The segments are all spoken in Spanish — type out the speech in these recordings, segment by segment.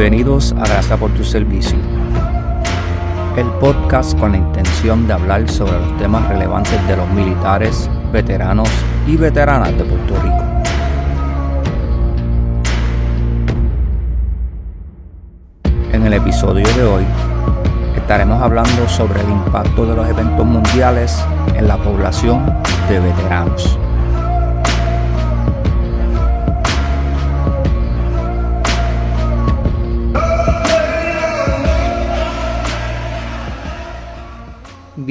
Bienvenidos a Gracias por tu servicio, el podcast con la intención de hablar sobre los temas relevantes de los militares, veteranos y veteranas de Puerto Rico. En el episodio de hoy estaremos hablando sobre el impacto de los eventos mundiales en la población de veteranos.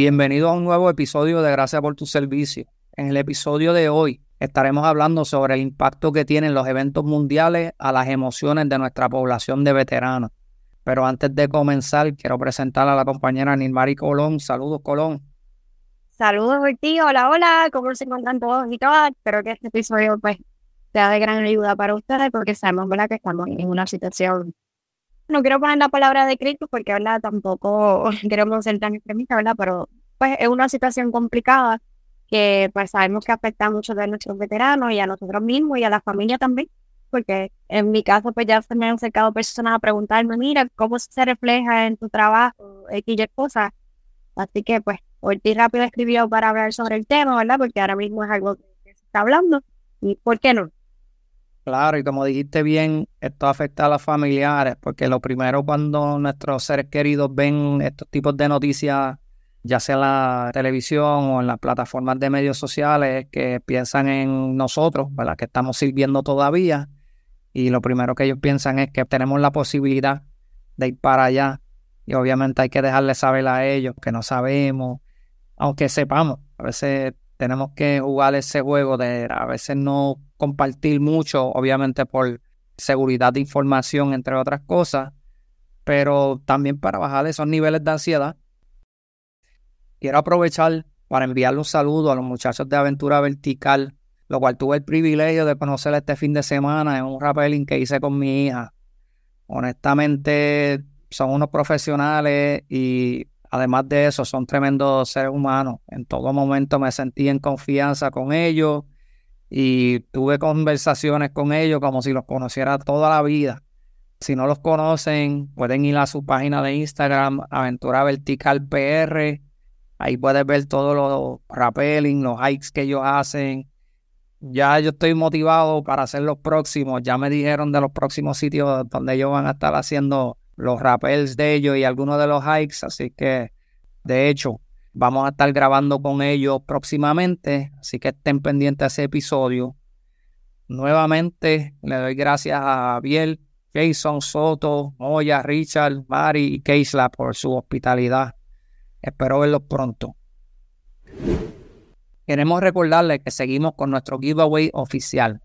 Bienvenido a un nuevo episodio de Gracias por tu servicio. En el episodio de hoy estaremos hablando sobre el impacto que tienen los eventos mundiales a las emociones de nuestra población de veteranos. Pero antes de comenzar, quiero presentar a la compañera Nilmari Colón. Saludos, Colón. Saludos, ti. Hola, hola. ¿Cómo se encuentran todos y todas? Espero que este episodio pues, sea de gran ayuda para ustedes porque sabemos ¿verdad? que estamos en una situación no quiero poner la palabra de crítico porque, ¿verdad? Tampoco queremos ser tan extremistas, ¿verdad? Pero pues es una situación complicada que pues sabemos que afecta a muchos de nuestros veteranos y a nosotros mismos y a la familia también, porque en mi caso pues ya se me han acercado personas a preguntarme, mira, ¿cómo se refleja en tu trabajo X y cosas? Así que pues ti rápido escribió para hablar sobre el tema, ¿verdad? Porque ahora mismo es algo que se está hablando y ¿por qué no? Claro, y como dijiste bien, esto afecta a los familiares, porque lo primero cuando nuestros seres queridos ven estos tipos de noticias, ya sea en la televisión o en las plataformas de medios sociales, que piensan en nosotros, ¿verdad? Que estamos sirviendo todavía, y lo primero que ellos piensan es que tenemos la posibilidad de ir para allá, y obviamente hay que dejarles saber a ellos que no sabemos, aunque sepamos, a veces tenemos que jugar ese juego de a veces no compartir mucho, obviamente por seguridad de información, entre otras cosas, pero también para bajar esos niveles de ansiedad. Quiero aprovechar para enviarle un saludo a los muchachos de Aventura Vertical, lo cual tuve el privilegio de conocer este fin de semana en un rappelling que hice con mi hija. Honestamente, son unos profesionales y Además de eso, son tremendos seres humanos. En todo momento me sentí en confianza con ellos y tuve conversaciones con ellos como si los conociera toda la vida. Si no los conocen, pueden ir a su página de Instagram, Aventura Vertical PR. Ahí puedes ver todos los rappelling, los hikes que ellos hacen. Ya yo estoy motivado para hacer los próximos. Ya me dijeron de los próximos sitios donde ellos van a estar haciendo los rappels de ellos y algunos de los hikes, así que de hecho vamos a estar grabando con ellos próximamente, así que estén pendientes a ese episodio. Nuevamente le doy gracias a Biel, Jason, Soto, Moya, Richard, Mari y Keisla por su hospitalidad. Espero verlos pronto. Queremos recordarles que seguimos con nuestro giveaway oficial.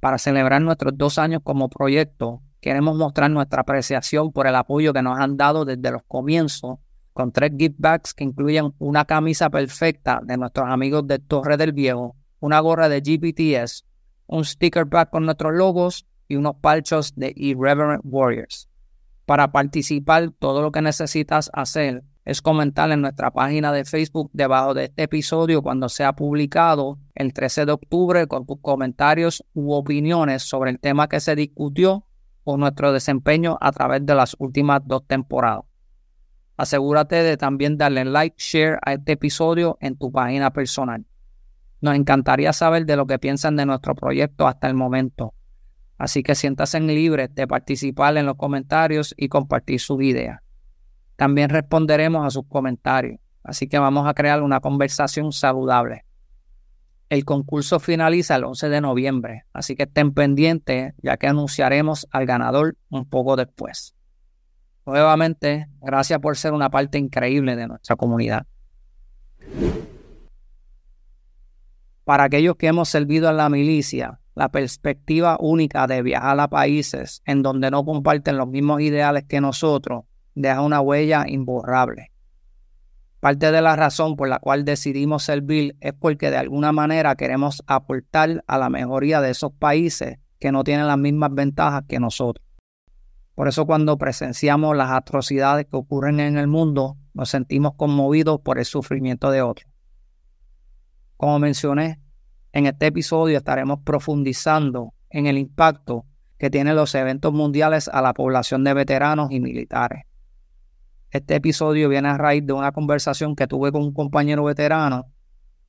Para celebrar nuestros dos años como proyecto, Queremos mostrar nuestra apreciación por el apoyo que nos han dado desde los comienzos con tres gift bags que incluyen una camisa perfecta de nuestros amigos de Torre del Viejo, una gorra de GPTS, un sticker bag con nuestros logos y unos palchos de Irreverent Warriors. Para participar, todo lo que necesitas hacer es comentar en nuestra página de Facebook debajo de este episodio cuando sea publicado el 13 de octubre con tus comentarios u opiniones sobre el tema que se discutió o nuestro desempeño a través de las últimas dos temporadas. Asegúrate de también darle like, share a este episodio en tu página personal. Nos encantaría saber de lo que piensan de nuestro proyecto hasta el momento. Así que siéntase libre de participar en los comentarios y compartir su idea. También responderemos a sus comentarios, así que vamos a crear una conversación saludable. El concurso finaliza el 11 de noviembre, así que estén pendientes ya que anunciaremos al ganador un poco después. Nuevamente, gracias por ser una parte increíble de nuestra comunidad. Para aquellos que hemos servido en la milicia, la perspectiva única de viajar a países en donde no comparten los mismos ideales que nosotros deja una huella imborrable. Parte de la razón por la cual decidimos servir es porque de alguna manera queremos aportar a la mejoría de esos países que no tienen las mismas ventajas que nosotros. Por eso cuando presenciamos las atrocidades que ocurren en el mundo, nos sentimos conmovidos por el sufrimiento de otros. Como mencioné, en este episodio estaremos profundizando en el impacto que tienen los eventos mundiales a la población de veteranos y militares. Este episodio viene a raíz de una conversación que tuve con un compañero veterano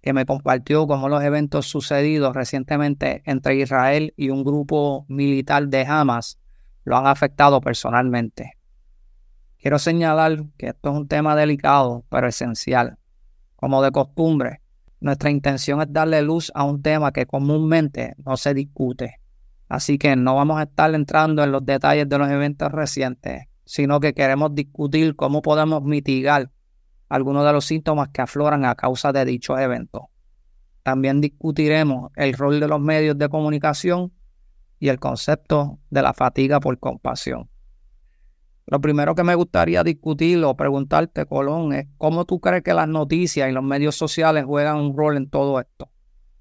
que me compartió cómo los eventos sucedidos recientemente entre Israel y un grupo militar de Hamas lo han afectado personalmente. Quiero señalar que esto es un tema delicado, pero esencial. Como de costumbre, nuestra intención es darle luz a un tema que comúnmente no se discute. Así que no vamos a estar entrando en los detalles de los eventos recientes, sino que queremos discutir cómo podemos mitigar algunos de los síntomas que afloran a causa de dichos eventos. También discutiremos el rol de los medios de comunicación y el concepto de la fatiga por compasión. Lo primero que me gustaría discutir o preguntarte, Colón, es cómo tú crees que las noticias y los medios sociales juegan un rol en todo esto.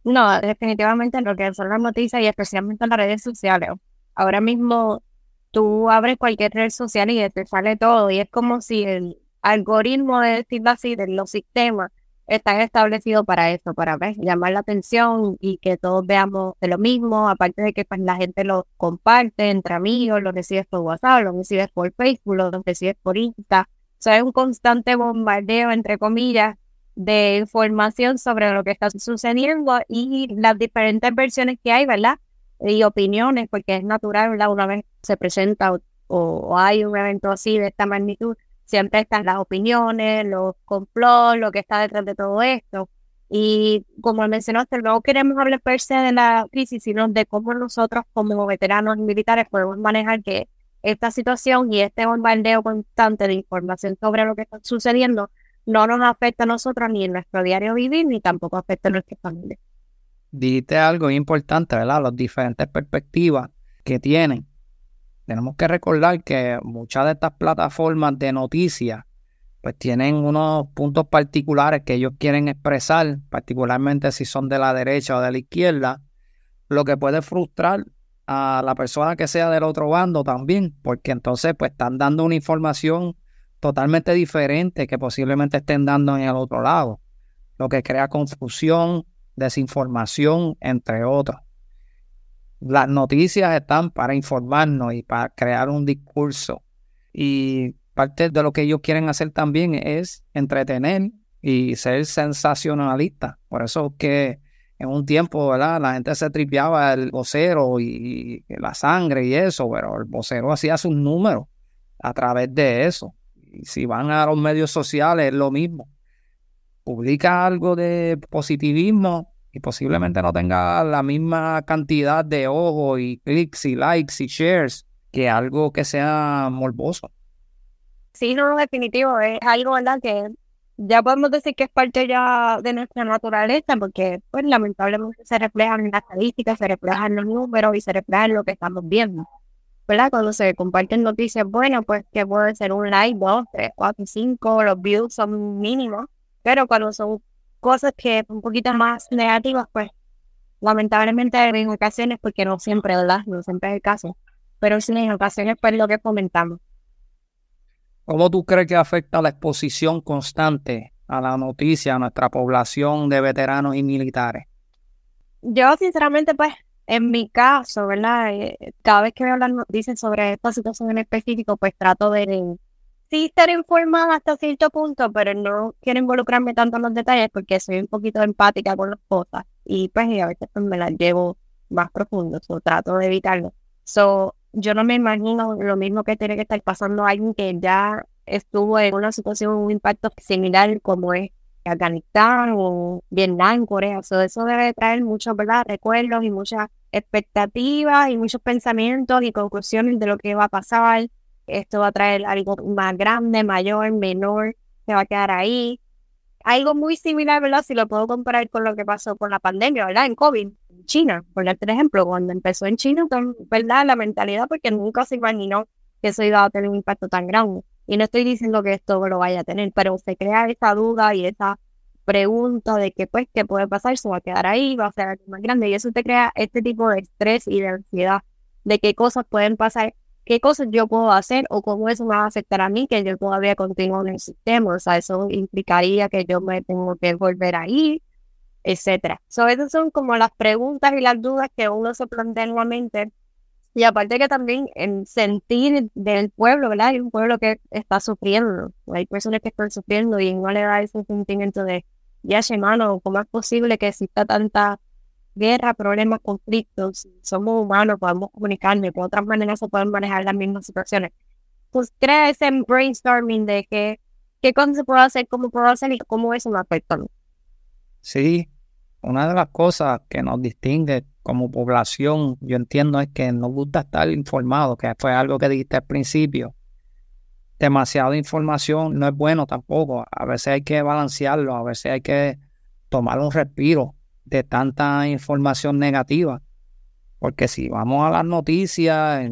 No, definitivamente en lo que son las noticias y especialmente en las redes sociales. Ahora mismo tú abres cualquier red social y te sale todo y es como si el algoritmo, de decirlo así, de los sistemas están establecidos para eso, para llamar la atención y que todos veamos de lo mismo, aparte de que pues, la gente lo comparte entre amigos, lo recibes por WhatsApp, lo recibes por Facebook, lo recibes por Insta. O sea, es un constante bombardeo, entre comillas, de información sobre lo que está sucediendo y las diferentes versiones que hay, ¿verdad? Y opiniones, porque es natural. Una vez se presenta o, hay un evento así de esta magnitud, siempre están las opiniones, los complots, lo que está detrás de todo esto. Y como mencionaste, no queremos hablar per se de la crisis, sino de cómo nosotros como veteranos militares podemos manejar que esta situación y este bombardeo constante de información sobre lo que está sucediendo no nos afecta a nosotros ni en nuestro diario vivir, ni tampoco afecta a nuestra familia. Dijiste algo importante, ¿verdad? Las diferentes perspectivas que tienen tenemos que recordar que muchas de estas plataformas de noticias pues tienen unos puntos particulares que ellos quieren expresar, particularmente si son de la derecha o de la izquierda, lo que puede frustrar a la persona que sea del otro bando también, porque entonces pues están dando una información totalmente diferente que posiblemente estén dando en el otro lado, lo que crea confusión, desinformación, entre otros las noticias están para informarnos y para crear un discurso. Y parte de lo que ellos quieren hacer también es entretener y ser sensacionalista. Por eso que en un tiempo, ¿verdad? La gente se tripeaba el vocero y, la sangre y eso, pero el vocero hacía sus números a través de eso. Y si van a los medios sociales, es lo mismo. Publica algo de positivismo, y posiblemente no tenga la misma cantidad de ojos y clics y likes y shares que algo que sea morboso. Sí, no, definitivo, es algo, ¿verdad? Que ya podemos decir que es parte ya de nuestra naturaleza, porque pues lamentablemente se reflejan en las estadísticas, se reflejan los números y se reflejan en lo que estamos viendo. ¿Verdad? Cuando se comparten noticias bueno, pues que puede ser un like, dos, tres, cuatro, cinco, los views son mínimos, pero cuando son cosas que un poquito más negativas, pues lamentablemente en ocasiones, porque no siempre, ¿verdad? No siempre es el caso, pero sí en ocasiones pues lo que comentamos. ¿Cómo tú crees que afecta la exposición constante a la noticia a nuestra población de veteranos y militares? Yo sinceramente pues en mi caso, ¿verdad? Eh, cada vez que veo las noticias sobre esta situación en específico, pues trato de sí estar informada hasta cierto punto, pero no quiero involucrarme tanto en los detalles porque soy un poquito empática con las cosas y pues a veces pues, me las llevo más profundo, o trato de evitarlo. So, yo no me imagino lo mismo que tiene que estar pasando alguien que ya estuvo en una situación, un impacto similar como es Afganistán o Vietnam, Corea. So, eso debe traer muchos ¿verdad? recuerdos y muchas expectativas y muchos pensamientos y conclusiones de lo que va a pasar esto va a traer algo más grande, mayor, menor, se va a quedar ahí. Algo muy similar, ¿verdad? Si lo puedo comparar con lo que pasó con la pandemia, ¿verdad? En COVID, en China, por darte ejemplo, cuando empezó en China, ¿verdad? La mentalidad, porque nunca se imaginó que eso iba a tener un impacto tan grande. Y no estoy diciendo que esto lo vaya a tener, pero se crea esa duda y esa pregunta de que, pues, ¿qué puede pasar? Se va a quedar ahí, va a ser algo más grande. Y eso te crea este tipo de estrés y de ansiedad de qué cosas pueden pasar qué cosas yo puedo hacer o cómo eso me va a afectar a mí, que yo todavía continúo en el sistema. O sea, eso implicaría que yo me tengo que volver a ir, etcétera. So, esas son como las preguntas y las dudas que uno se plantea en la mente Y aparte que también en sentir del pueblo, ¿verdad? Hay un pueblo que está sufriendo, hay personas que están sufriendo y no le da ese sentimiento de, ya, hermano, ¿cómo es posible que exista tanta guerra, problemas, conflictos? Somos humanos, podemos comunicarnos, de otras maneras se pueden manejar las mismas situaciones. Pues crea ese brainstorming de que, qué cosas se puede hacer, cómo puedo hacer y cómo eso me afecta. Sí, una de las cosas que nos distingue como población, yo entiendo, es que nos gusta estar informados, que fue algo que dijiste al principio. Demasiada información no es bueno tampoco. A veces hay que balancearlo, a veces hay que tomar un respiro de tanta información negativa. Porque si vamos a las noticias,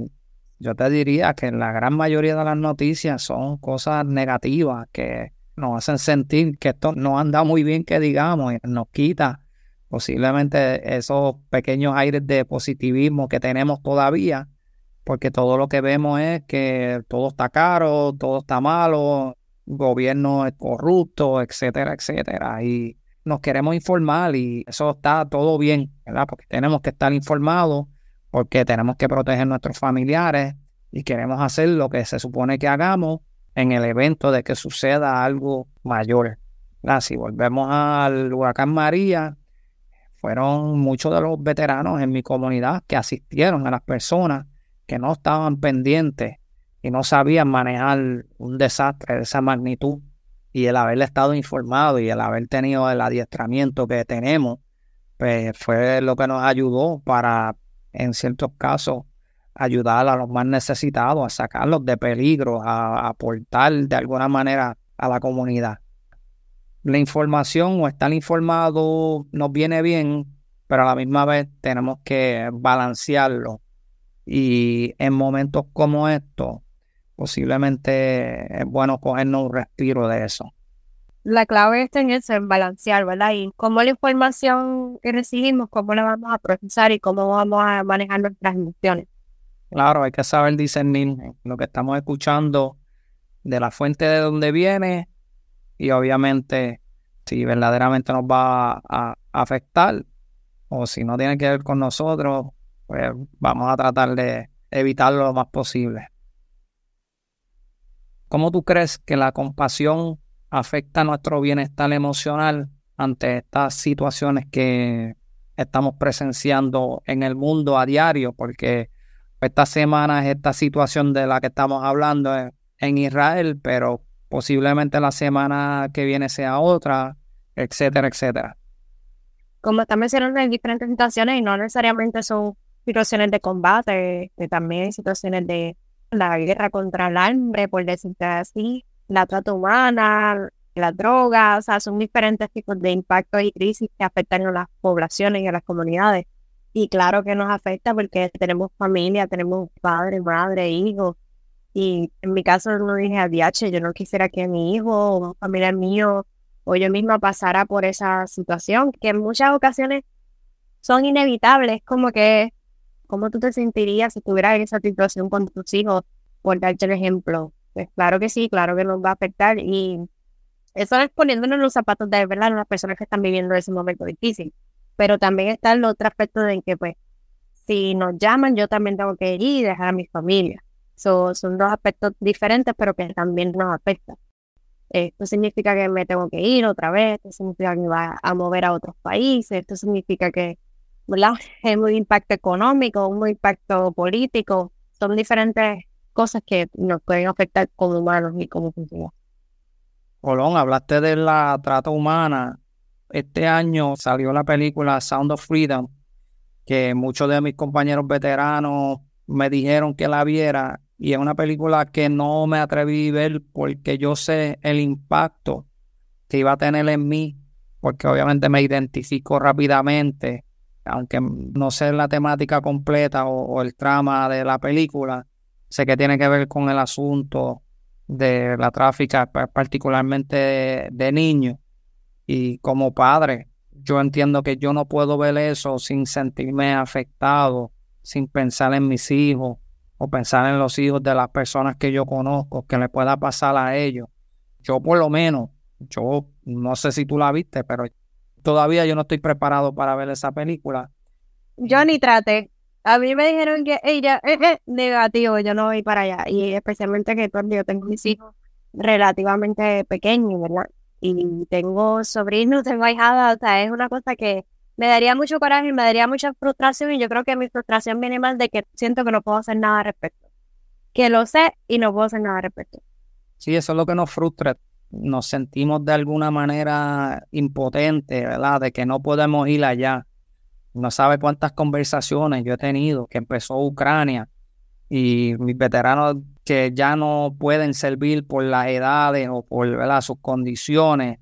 yo te diría que la gran mayoría de las noticias son cosas negativas que nos hacen sentir que esto no anda muy bien, que digamos, nos quita posiblemente esos pequeños aires de positivismo que tenemos todavía, porque todo lo que vemos es que todo está caro, todo está malo, gobierno es corrupto, etcétera, etcétera. Y nos queremos informar y eso está todo bien, ¿verdad? Porque tenemos que estar informados, porque tenemos que proteger nuestros familiares y queremos hacer lo que se supone que hagamos en el evento de que suceda algo mayor. Si volvemos al huracán María, fueron muchos de los veteranos en mi comunidad que asistieron a las personas que no estaban pendientes y no sabían manejar un desastre de esa magnitud. Y el haber estado informado y el haber tenido el adiestramiento que tenemos, pues fue lo que nos ayudó para, en ciertos casos, ayudar a los más necesitados, a sacarlos de peligro, a aportar de alguna manera a la comunidad la información o estar informado nos viene bien, pero a la misma vez tenemos que balancearlo. Y en momentos como estos, posiblemente es bueno cogernos un respiro de eso. La clave está en eso, en balancear, ¿verdad? Y cómo la información que recibimos, cómo la vamos a procesar y cómo vamos a manejar nuestras emociones. Claro, hay que saber discernir lo que estamos escuchando de la fuente de donde viene y obviamente si verdaderamente nos va a, afectar o si no tiene que ver con nosotros, pues vamos a tratar de evitarlo lo más posible. ¿Cómo tú crees que la compasión afecta nuestro bienestar emocional ante estas situaciones que estamos presenciando en el mundo a diario? Porque esta semana es esta situación de la que estamos hablando en Israel, pero posiblemente la semana que viene sea otra, etcétera, etcétera. Como está mencionando, hay diferentes situaciones y no necesariamente son situaciones de combate, también situaciones de la guerra contra el hambre, por decirte así, la trata humana, la droga, o sea, son diferentes tipos de impactos y crisis que afectan a las poblaciones y a las comunidades. Y claro que nos afecta porque tenemos familia, tenemos padre, madre, hijos, y en mi caso no dije a DH, yo no quisiera que mi hijo o mío o yo misma pasara por esa situación, que en muchas ocasiones son inevitables, como que, ¿cómo tú te sentirías si estuvieras en esa situación con tus hijos? Por darte el ejemplo. Pues claro que sí, claro que nos va a afectar y eso es poniéndonos los zapatos de verdad a las personas que están viviendo ese momento difícil. Pero también está el otro aspecto de que, pues, si nos llaman, yo también tengo que ir y dejar a mi familia son dos aspectos diferentes, pero que también nos afectan. Esto significa que me tengo que ir otra vez, esto significa que me va a mover a otros países, esto significa que ¿verdad? es un impacto económico, un impacto político, son diferentes cosas que nos pueden afectar como humanos y como funcionarios. Colón, hablaste de la trata humana. Este año salió la película Sound of Freedom, que muchos de mis compañeros veteranos me dijeron que la viera y es una película que no me atreví a ver porque yo sé el impacto que iba a tener en mí, porque obviamente me identifico rápidamente, aunque no sé la temática completa o, el trama de la película, sé que tiene que ver con el asunto de la tráfica, particularmente de niños. Y como padre, yo entiendo que yo no puedo ver eso sin sentirme afectado, sin pensar en mis hijos, o pensar en los hijos de las personas que yo conozco, que le pueda pasar a ellos. Yo por lo menos, yo no sé si tú la viste, pero todavía yo no estoy preparado para ver esa película. Yo ni traté. a mí me dijeron que ella, eh, eh, negativo, yo no voy para allá. Y especialmente que pues, yo tengo mis hijos relativamente pequeños, ¿verdad? Y tengo sobrinos, tengo ahijadas, o sea, es una cosa que me daría mucho coraje, me daría mucha frustración y yo creo que mi frustración viene más de que siento que no puedo hacer nada al respecto. Que lo sé y no puedo hacer nada al respecto. Sí, eso es lo que nos frustra. Nos sentimos de alguna manera impotentes, ¿verdad? De que no podemos ir allá. No sabe cuántas conversaciones yo he tenido, que empezó Ucrania y mis veteranos que ya no pueden servir por las edades o por ¿verdad? sus condiciones,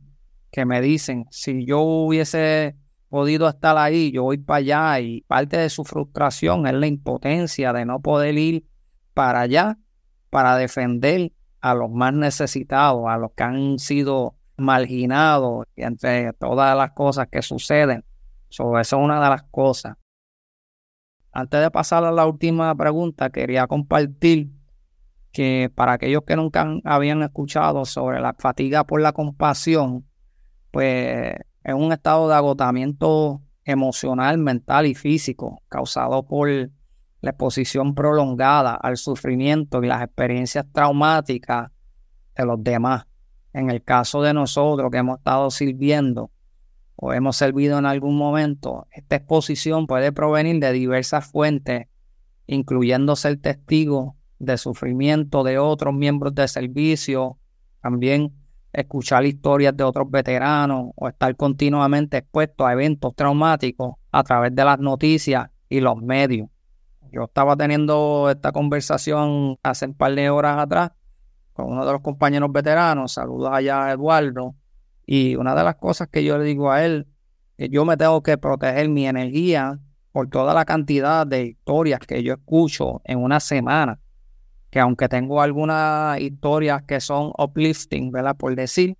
que me dicen, si yo hubiese podido estar ahí, yo voy para allá y parte de su frustración es la impotencia de no poder ir para allá para defender a los más necesitados, a los que han sido marginados entre todas las cosas que suceden. eso es una de las cosas. Antes de pasar a la última pregunta, quería compartir que para aquellos que nunca habían escuchado sobre la fatiga por la compasión, pues es un estado de agotamiento emocional, mental y físico causado por la exposición prolongada al sufrimiento y las experiencias traumáticas de los demás. En el caso de nosotros que hemos estado sirviendo o hemos servido en algún momento, esta exposición puede provenir de diversas fuentes, incluyendo ser testigo de sufrimiento de otros miembros del servicio, también escuchar historias de otros veteranos o estar continuamente expuesto a eventos traumáticos a través de las noticias y los medios. Yo estaba teniendo esta conversación hace un par de horas atrás con uno de los compañeros veteranos, saludos allá a Eduardo, y una de las cosas que yo le digo a él, que yo me tengo que proteger mi energía por toda la cantidad de historias que yo escucho en una semana que aunque tengo algunas historias que son uplifting, ¿verdad? Por decir,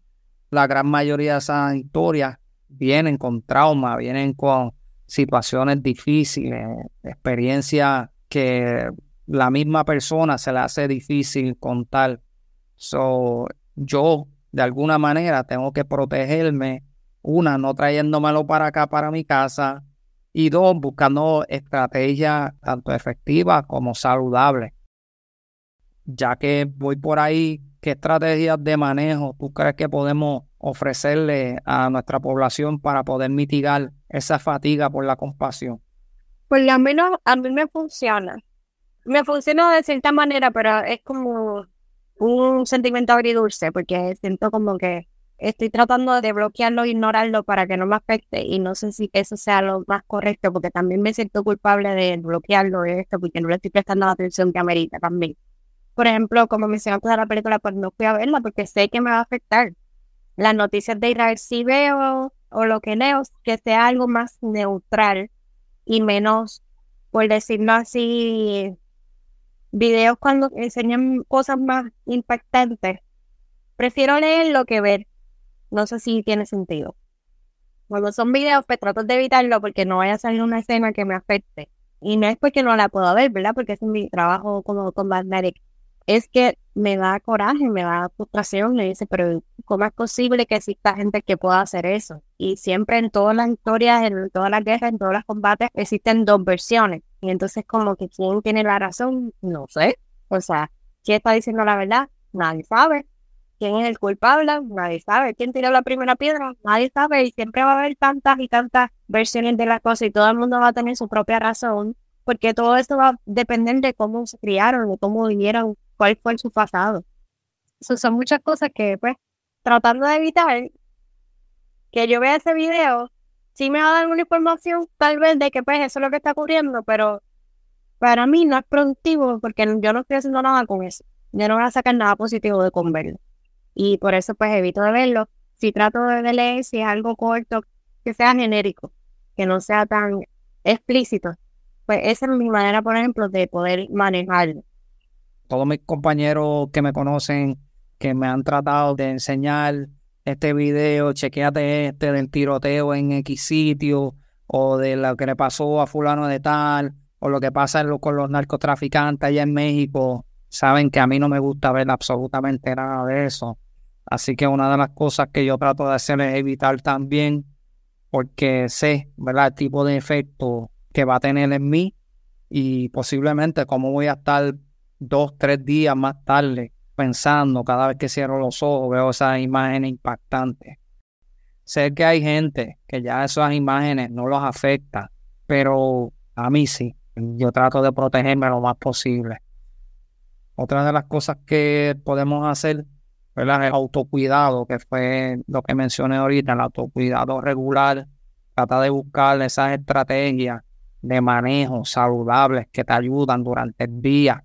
la gran mayoría de esas historias vienen con trauma, vienen con situaciones difíciles, experiencias que la misma persona se le hace difícil contar. So, yo, de alguna manera, tengo que protegerme, una, no trayéndomelo para acá, para mi casa, y dos, buscando estrategias tanto efectivas como saludables ya que voy por ahí, ¿qué estrategias de manejo tú crees que podemos ofrecerle a nuestra población para poder mitigar esa fatiga por la compasión? Pues al menos a mí me funciona. Me funciona de cierta manera, pero es como un sentimiento agridulce, porque siento como que estoy tratando de bloquearlo ignorarlo para que no me afecte y no sé si eso sea lo más correcto, porque también me siento culpable de bloquearlo de esto, porque no le estoy prestando la atención que amerita también. Por ejemplo, como mencionaste de la película, pues no fui a verla porque sé que me va a afectar. Las noticias de Israel sí veo, o lo que leo, que sea algo más neutral y menos, por decirlo así, videos cuando enseñan cosas más impactantes. Prefiero leerlo que ver. No sé si tiene sentido. Cuando son videos, pues trato de evitarlo porque no vaya a salir una escena que me afecte. Y no es porque no la puedo ver, ¿verdad? Porque es mi trabajo como con Magnetic es que me da coraje, me da frustración, le dice, pero ¿cómo es posible que exista gente que pueda hacer eso? Y siempre en todas las historias, en todas las guerras, en todos los combates, existen dos versiones. Y entonces como que quién tiene la razón, no sé. O sea, ¿quién está diciendo la verdad? Nadie sabe. ¿Quién es el culpable? Nadie sabe. ¿Quién tiró la primera piedra? Nadie sabe. Y siempre va a haber tantas y tantas versiones de la cosa y todo el mundo va a tener su propia razón porque todo esto va a depender de cómo se criaron, de cómo vivieron cuál fue su pasado. son muchas cosas que, pues, tratando de evitar que yo vea ese video, sí me va a dar alguna información, tal vez, de que, pues, eso es lo que está ocurriendo, pero para mí no es productivo porque yo no estoy haciendo nada con eso. Yo no voy a sacar nada positivo de con verlo. Y por eso, pues, evito de verlo. Si trato de leer, si es algo corto, que sea genérico, que no sea tan explícito. Pues esa es mi manera, por ejemplo, de poder manejarlo todos mis compañeros que me conocen, que me han tratado de enseñar este video, chequeate este del tiroteo en X sitio, o de lo que le pasó a fulano de tal, o lo que pasa con los narcotraficantes allá en México, saben que a mí no me gusta ver absolutamente nada de eso. Así que una de las cosas que yo trato de hacer es evitar también, porque sé, ¿verdad?, el tipo de efecto que va a tener en mí y posiblemente cómo voy a estar dos, tres días más tarde pensando cada vez que cierro los ojos, veo esas imágenes impactantes. Sé que hay gente que ya esas imágenes no los afecta, pero a mí sí. Yo trato de protegerme lo más posible. Otra de las cosas que podemos hacer, ¿verdad? El autocuidado, que fue lo que mencioné ahorita, el autocuidado regular. Trata de buscar esas estrategias de manejo saludables que te ayudan durante el día,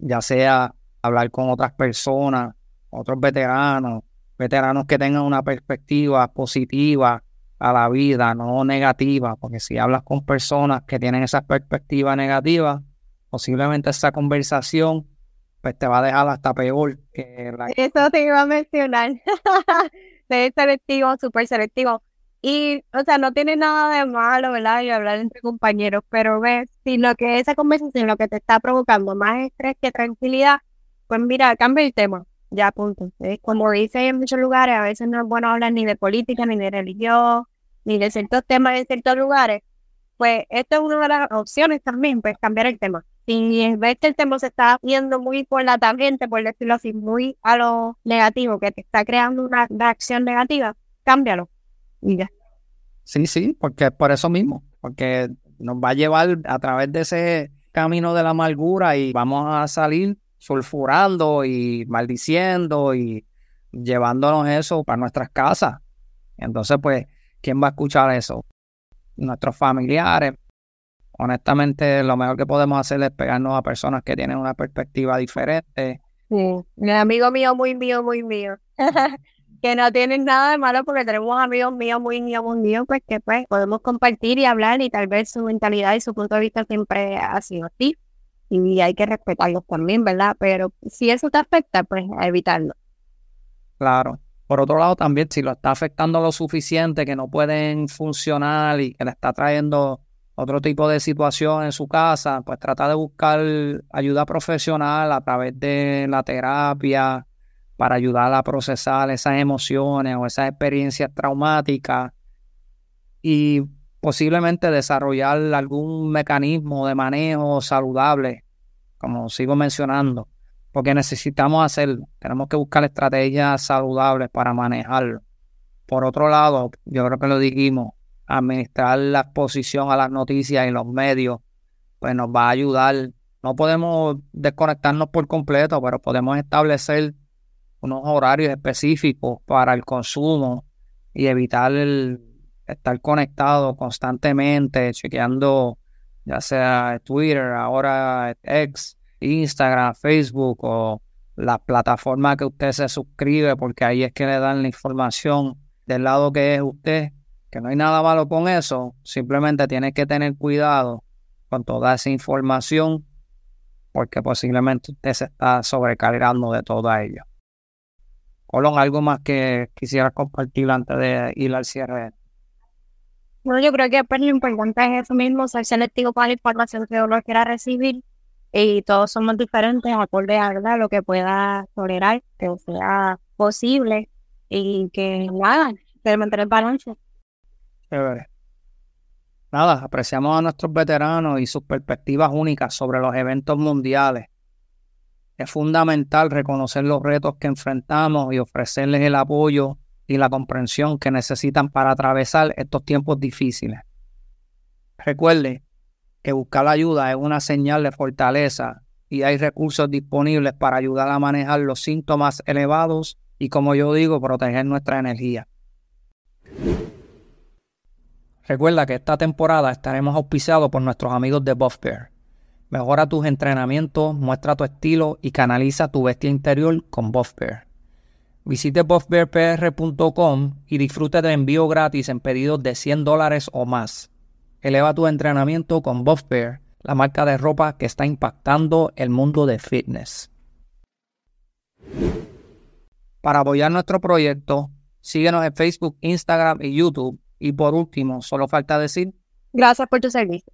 ya sea hablar con otras personas, otros veteranos, veteranos que tengan una perspectiva positiva a la vida, no negativa, porque si hablas con personas que tienen esa perspectiva negativa, posiblemente esa conversación pues te va a dejar hasta peor que la... Eso te iba a mencionar. de selectivo, súper selectivo. Y, o sea, no tiene nada de malo, ¿verdad? Y hablar entre compañeros, pero ves, si lo que esa conversación lo que te está provocando más estrés que tranquilidad, pues mira, cambia el tema, ya punto. Como dice en muchos lugares, a veces no es bueno hablar ni de política, ni de religión, ni de ciertos temas en ciertos lugares. Pues esto es una de las opciones también, pues cambiar el tema. Si ves que el tema se está viendo muy por la tangente, por decirlo así, muy a lo negativo, que te está creando una reacción negativa, cámbialo Sí, sí, porque por eso mismo, porque nos va a llevar a través de ese camino de la amargura y vamos a salir sulfurando y maldiciendo y llevándonos eso para nuestras casas. Entonces, pues, ¿quién va a escuchar eso? Nuestros familiares. Honestamente, lo mejor que podemos hacer es pegarnos a personas que tienen una perspectiva diferente. Sí, mi amigo mío, muy mío, muy mío. que no tienen nada de malo porque tenemos amigos míos muy míos, muy míos, pues que pues podemos compartir y hablar y tal vez su mentalidad y su punto de vista siempre ha sido así y hay que respetarlos también, ¿verdad? Pero si eso te afecta, pues evitarlo. Claro. Por otro lado, también si lo está afectando lo suficiente que no pueden funcionar y que le está trayendo otro tipo de situación en su casa, pues trata de buscar ayuda profesional a través de la terapia, para ayudar a procesar esas emociones o esas experiencias traumáticas y posiblemente desarrollar algún mecanismo de manejo saludable, como sigo mencionando, porque necesitamos hacerlo. Tenemos que buscar estrategias saludables para manejarlo. Por otro lado, yo creo que lo dijimos, administrar la exposición a las noticias y los medios, pues nos va a ayudar. No podemos desconectarnos por completo, pero podemos establecer unos horarios específicos para el consumo y evitar el estar conectado constantemente, chequeando ya sea Twitter, ahora X, Instagram, Facebook o la plataforma que usted se suscribe, porque ahí es que le dan la información del lado que es usted, que no hay nada malo con eso, simplemente tiene que tener cuidado con toda esa información, porque posiblemente usted se está sobrecargando de todo ello. Colón, ¿algo más que quisiera compartir antes de ir al cierre? Bueno, yo creo que pues, lo importante es eso mismo, ser selectivo para la información que uno quiera recibir y todos somos diferentes acorde a ¿verdad? lo que pueda tolerar, que sea posible y que nada, que mantener el balance. Chévere. Nada, apreciamos a nuestros veteranos y sus perspectivas únicas sobre los eventos mundiales es fundamental reconocer los retos que enfrentamos y ofrecerles el apoyo y la comprensión que necesitan para atravesar estos tiempos difíciles. Recuerde que buscar ayuda es una señal de fortaleza y hay recursos disponibles para ayudar a manejar los síntomas elevados y, como yo digo, proteger nuestra energía. Recuerda que esta temporada estaremos auspiciados por nuestros amigos de Buff Bear. Mejora tus entrenamientos, muestra tu estilo y canaliza tu bestia interior con Buff Bear. Visite buffbearpr.com y disfrute de envío gratis en pedidos de 100 dólares o más. Eleva tu entrenamiento con Buff Bear, la marca de ropa que está impactando el mundo de fitness. Para apoyar nuestro proyecto, síguenos en Facebook, Instagram y YouTube. Y por último, solo falta decir... Gracias por tu servicio.